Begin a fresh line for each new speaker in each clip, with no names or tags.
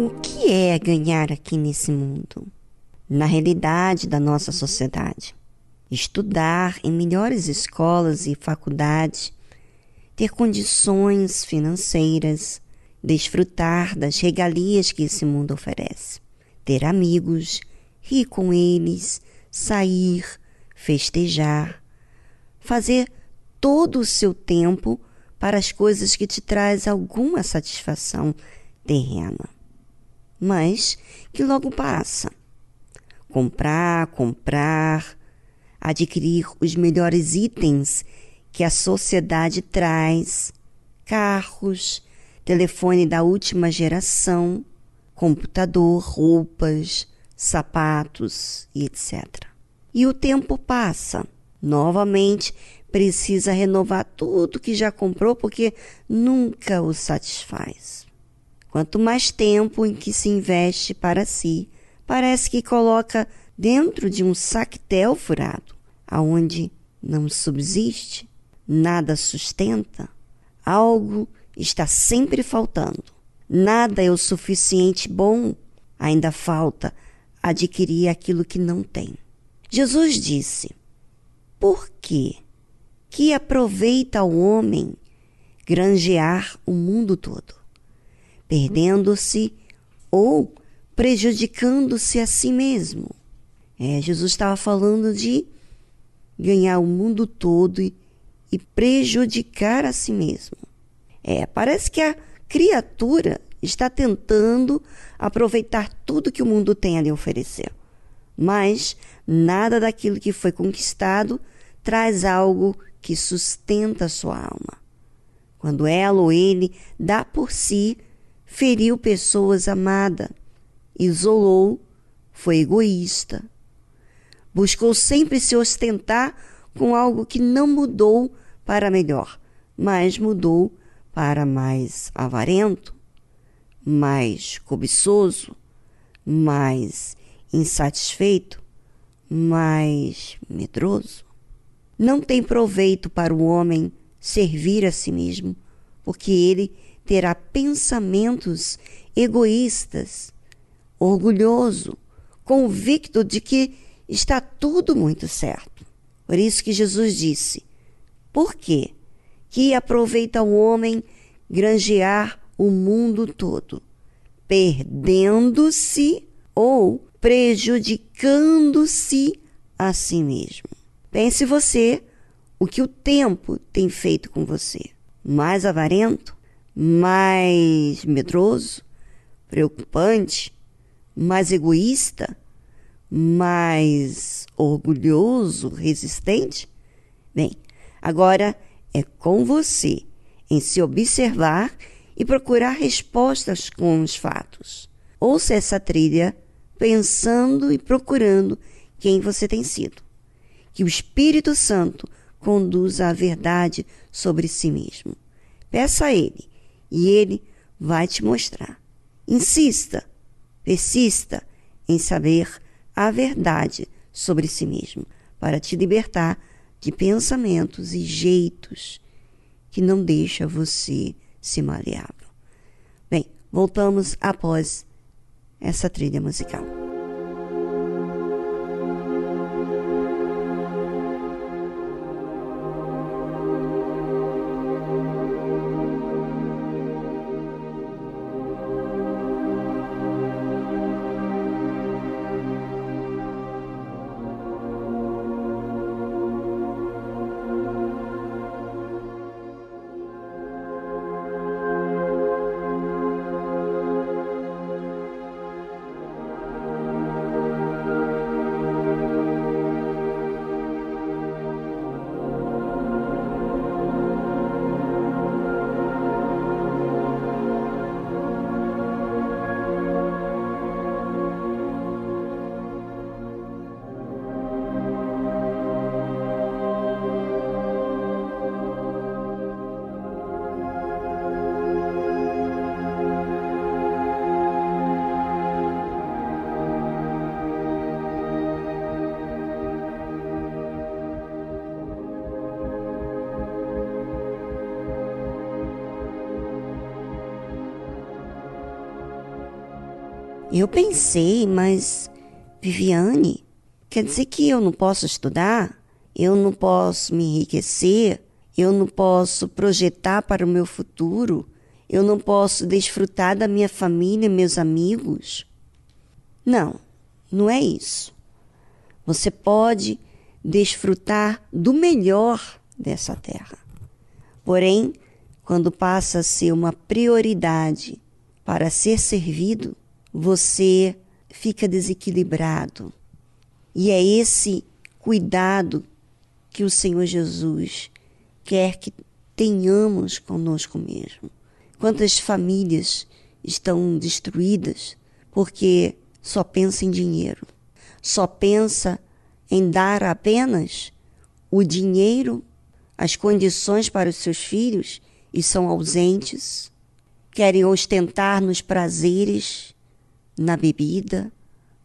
o que é ganhar aqui nesse mundo? Na realidade da nossa sociedade. Estudar em melhores escolas e faculdades, ter condições financeiras, desfrutar das regalias que esse mundo oferece, ter amigos, rir com eles, sair, festejar, fazer todo o seu tempo para as coisas que te traz alguma satisfação terrena mas que logo passa. Comprar, comprar, adquirir os melhores itens que a sociedade traz, carros, telefone da última geração, computador, roupas, sapatos e etc. E o tempo passa. Novamente precisa renovar tudo que já comprou porque nunca o satisfaz. Quanto mais tempo em que se investe para si, parece que coloca dentro de um saquetel furado, aonde não subsiste, nada sustenta, algo está sempre faltando. Nada é o suficiente bom, ainda falta adquirir aquilo que não tem. Jesus disse: Por quê? Que aproveita ao homem granjear o mundo todo? Perdendo-se ou prejudicando-se a si mesmo. É, Jesus estava falando de ganhar o mundo todo e, e prejudicar a si mesmo. É, parece que a criatura está tentando aproveitar tudo que o mundo tem a lhe oferecer. Mas nada daquilo que foi conquistado traz algo que sustenta a sua alma. Quando ela ou ele dá por si feriu pessoas amadas, isolou, foi egoísta. Buscou sempre se ostentar com algo que não mudou para melhor, mas mudou para mais avarento, mais cobiçoso, mais insatisfeito, mais medroso. Não tem proveito para o homem servir a si mesmo, porque ele terá pensamentos egoístas, orgulhoso, convicto de que está tudo muito certo. Por isso que Jesus disse: Por quê? Que aproveita o homem granjear o mundo todo, perdendo-se ou prejudicando-se a si mesmo. Pense você o que o tempo tem feito com você. Mais avarento, mais medroso, preocupante, mais egoísta, mais orgulhoso, resistente? Bem, agora é com você em se observar e procurar respostas com os fatos. Ouça essa trilha pensando e procurando quem você tem sido. Que o Espírito Santo conduza a verdade sobre si mesmo. Peça a Ele e ele vai te mostrar. Insista, persista em saber a verdade sobre si mesmo, para te libertar de pensamentos e jeitos que não deixa você se maleável. Bem, voltamos após essa trilha musical. Eu pensei, mas Viviane, quer dizer que eu não posso estudar? Eu não posso me enriquecer? Eu não posso projetar para o meu futuro? Eu não posso desfrutar da minha família, meus amigos? Não, não é isso. Você pode desfrutar do melhor dessa terra. Porém, quando passa a ser uma prioridade para ser servido, você fica desequilibrado. E é esse cuidado que o Senhor Jesus quer que tenhamos conosco mesmo. Quantas famílias estão destruídas porque só pensa em dinheiro, só pensa em dar apenas o dinheiro, as condições para os seus filhos e são ausentes, querem ostentar nos prazeres, na bebida,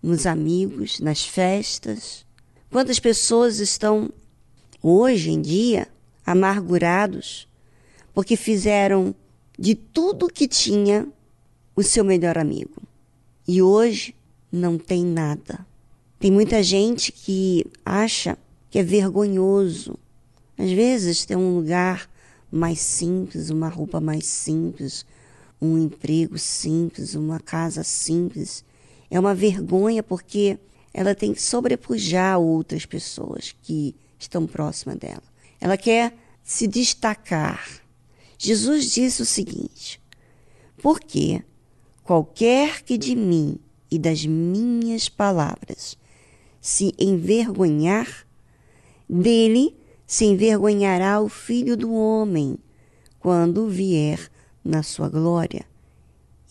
nos amigos, nas festas. Quantas pessoas estão hoje em dia amargurados porque fizeram de tudo que tinha o seu melhor amigo e hoje não tem nada. Tem muita gente que acha que é vergonhoso. Às vezes tem um lugar mais simples, uma roupa mais simples, um emprego simples, uma casa simples. É uma vergonha porque ela tem que sobrepujar outras pessoas que estão próximas dela. Ela quer se destacar. Jesus disse o seguinte: Porque qualquer que de mim e das minhas palavras se envergonhar, dele se envergonhará o Filho do Homem quando vier na sua glória,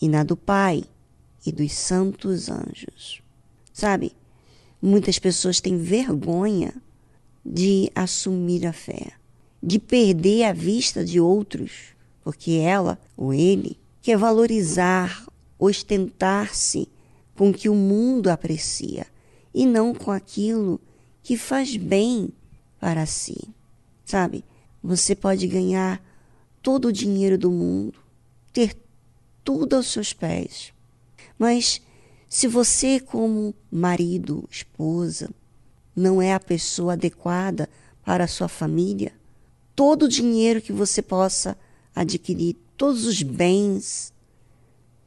e na do Pai e dos santos anjos. Sabe, muitas pessoas têm vergonha de assumir a fé, de perder a vista de outros, porque ela ou ele quer valorizar, ostentar-se com o que o mundo aprecia e não com aquilo que faz bem para si. Sabe, você pode ganhar todo o dinheiro do mundo, ter tudo aos seus pés. Mas se você, como marido, esposa, não é a pessoa adequada para a sua família, todo o dinheiro que você possa adquirir, todos os bens,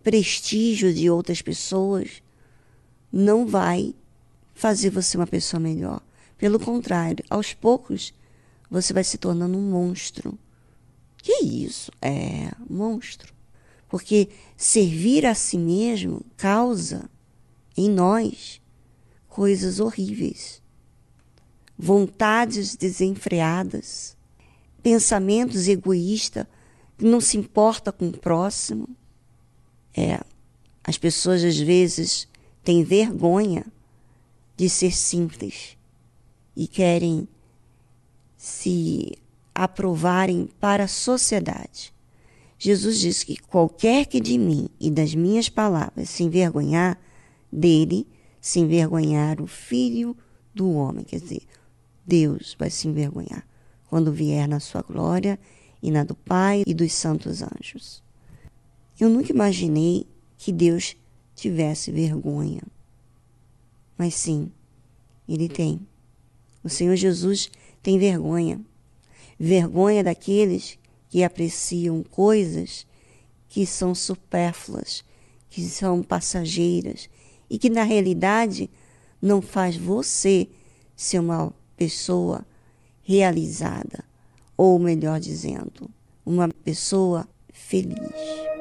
prestígio de outras pessoas, não vai fazer você uma pessoa melhor. Pelo contrário, aos poucos você vai se tornando um monstro. Que isso? É, monstro. Porque servir a si mesmo causa em nós coisas horríveis. Vontades desenfreadas, pensamentos egoístas, que não se importa com o próximo. É, as pessoas às vezes têm vergonha de ser simples e querem se aprovarem para a sociedade. Jesus disse que qualquer que de mim e das minhas palavras se envergonhar, dele se envergonhar o Filho do homem. Quer dizer, Deus vai se envergonhar quando vier na sua glória e na do Pai e dos santos anjos. Eu nunca imaginei que Deus tivesse vergonha. Mas sim, ele tem. O Senhor Jesus tem vergonha. Vergonha daqueles que apreciam coisas que são supérfluas, que são passageiras e que na realidade não faz você ser uma pessoa realizada, ou melhor dizendo, uma pessoa feliz.